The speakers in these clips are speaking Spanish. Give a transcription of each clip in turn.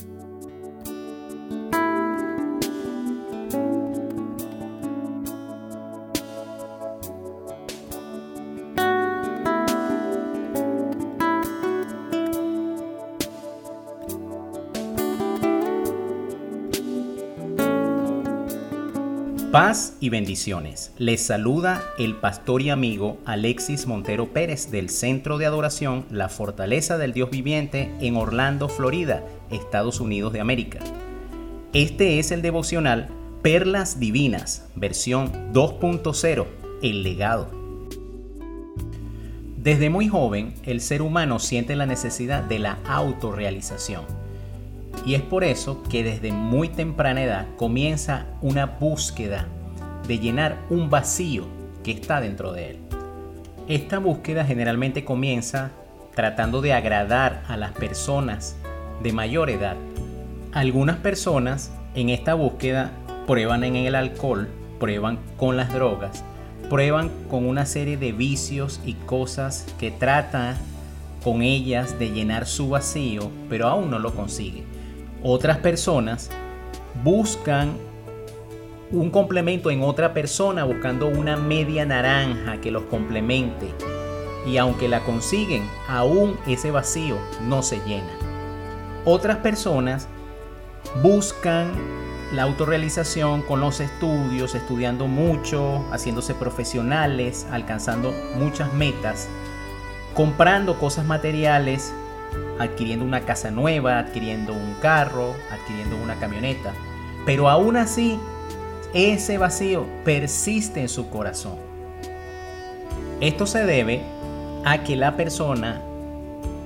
Thank you. Paz y bendiciones. Les saluda el pastor y amigo Alexis Montero Pérez del Centro de Adoración La Fortaleza del Dios Viviente en Orlando, Florida, Estados Unidos de América. Este es el devocional Perlas Divinas, versión 2.0, el legado. Desde muy joven, el ser humano siente la necesidad de la autorrealización y es por eso que desde muy temprana edad comienza una búsqueda de llenar un vacío que está dentro de él. Esta búsqueda generalmente comienza tratando de agradar a las personas de mayor edad. Algunas personas en esta búsqueda prueban en el alcohol, prueban con las drogas, prueban con una serie de vicios y cosas que tratan con ellas de llenar su vacío, pero aún no lo consiguen. Otras personas buscan un complemento en otra persona buscando una media naranja que los complemente. Y aunque la consiguen, aún ese vacío no se llena. Otras personas buscan la autorrealización con los estudios, estudiando mucho, haciéndose profesionales, alcanzando muchas metas, comprando cosas materiales adquiriendo una casa nueva, adquiriendo un carro, adquiriendo una camioneta. Pero aún así, ese vacío persiste en su corazón. Esto se debe a que la persona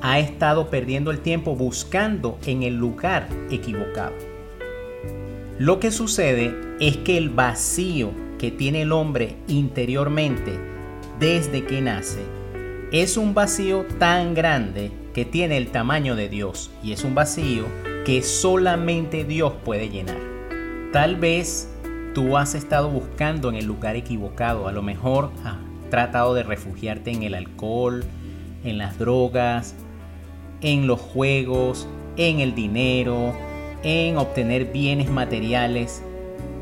ha estado perdiendo el tiempo buscando en el lugar equivocado. Lo que sucede es que el vacío que tiene el hombre interiormente desde que nace es un vacío tan grande que tiene el tamaño de Dios y es un vacío que solamente Dios puede llenar. Tal vez tú has estado buscando en el lugar equivocado, a lo mejor has tratado de refugiarte en el alcohol, en las drogas, en los juegos, en el dinero, en obtener bienes materiales,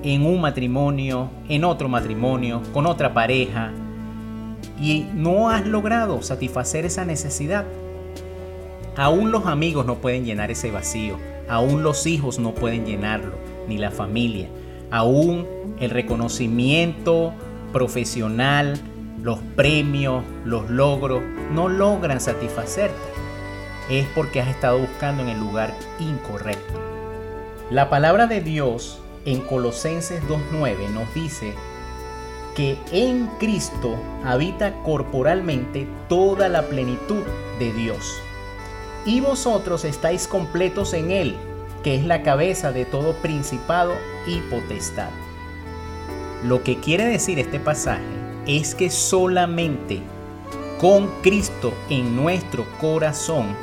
en un matrimonio, en otro matrimonio, con otra pareja, y no has logrado satisfacer esa necesidad. Aún los amigos no pueden llenar ese vacío, aún los hijos no pueden llenarlo, ni la familia, aún el reconocimiento profesional, los premios, los logros, no logran satisfacerte. Es porque has estado buscando en el lugar incorrecto. La palabra de Dios en Colosenses 2.9 nos dice que en Cristo habita corporalmente toda la plenitud de Dios y vosotros estáis completos en Él, que es la cabeza de todo principado y potestad. Lo que quiere decir este pasaje es que solamente con Cristo en nuestro corazón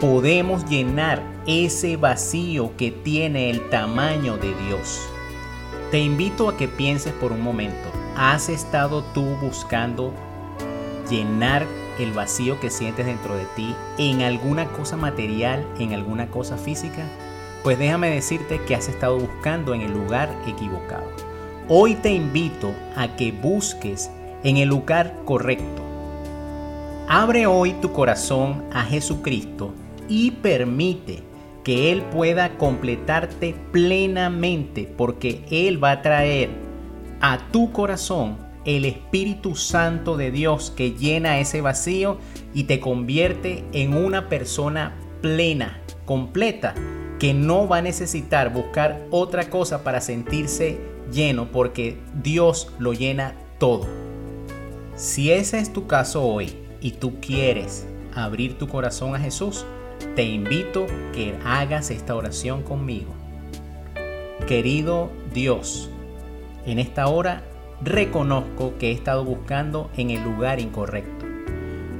podemos llenar ese vacío que tiene el tamaño de Dios. Te invito a que pienses por un momento, ¿has estado tú buscando llenar el vacío que sientes dentro de ti en alguna cosa material, en alguna cosa física, pues déjame decirte que has estado buscando en el lugar equivocado. Hoy te invito a que busques en el lugar correcto. Abre hoy tu corazón a Jesucristo y permite que Él pueda completarte plenamente porque Él va a traer a tu corazón el Espíritu Santo de Dios que llena ese vacío y te convierte en una persona plena, completa, que no va a necesitar buscar otra cosa para sentirse lleno porque Dios lo llena todo. Si ese es tu caso hoy y tú quieres abrir tu corazón a Jesús, te invito que hagas esta oración conmigo. Querido Dios, en esta hora reconozco que he estado buscando en el lugar incorrecto.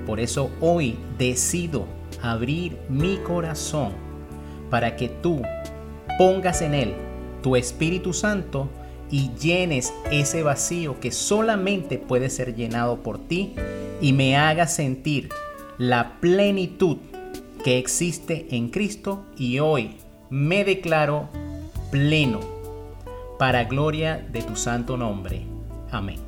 Por eso hoy decido abrir mi corazón para que tú pongas en él tu Espíritu Santo y llenes ese vacío que solamente puede ser llenado por ti y me hagas sentir la plenitud que existe en Cristo y hoy me declaro pleno para gloria de tu santo nombre. Amén.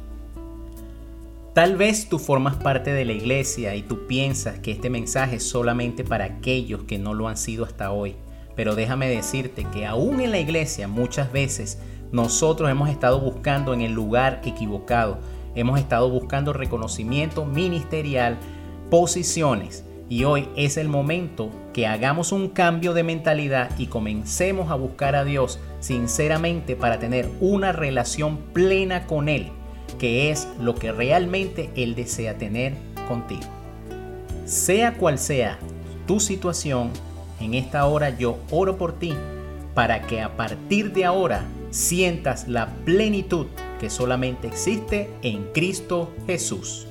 Tal vez tú formas parte de la iglesia y tú piensas que este mensaje es solamente para aquellos que no lo han sido hasta hoy. Pero déjame decirte que aún en la iglesia muchas veces nosotros hemos estado buscando en el lugar equivocado. Hemos estado buscando reconocimiento ministerial, posiciones. Y hoy es el momento que hagamos un cambio de mentalidad y comencemos a buscar a Dios sinceramente para tener una relación plena con Él que es lo que realmente Él desea tener contigo. Sea cual sea tu situación, en esta hora yo oro por ti para que a partir de ahora sientas la plenitud que solamente existe en Cristo Jesús.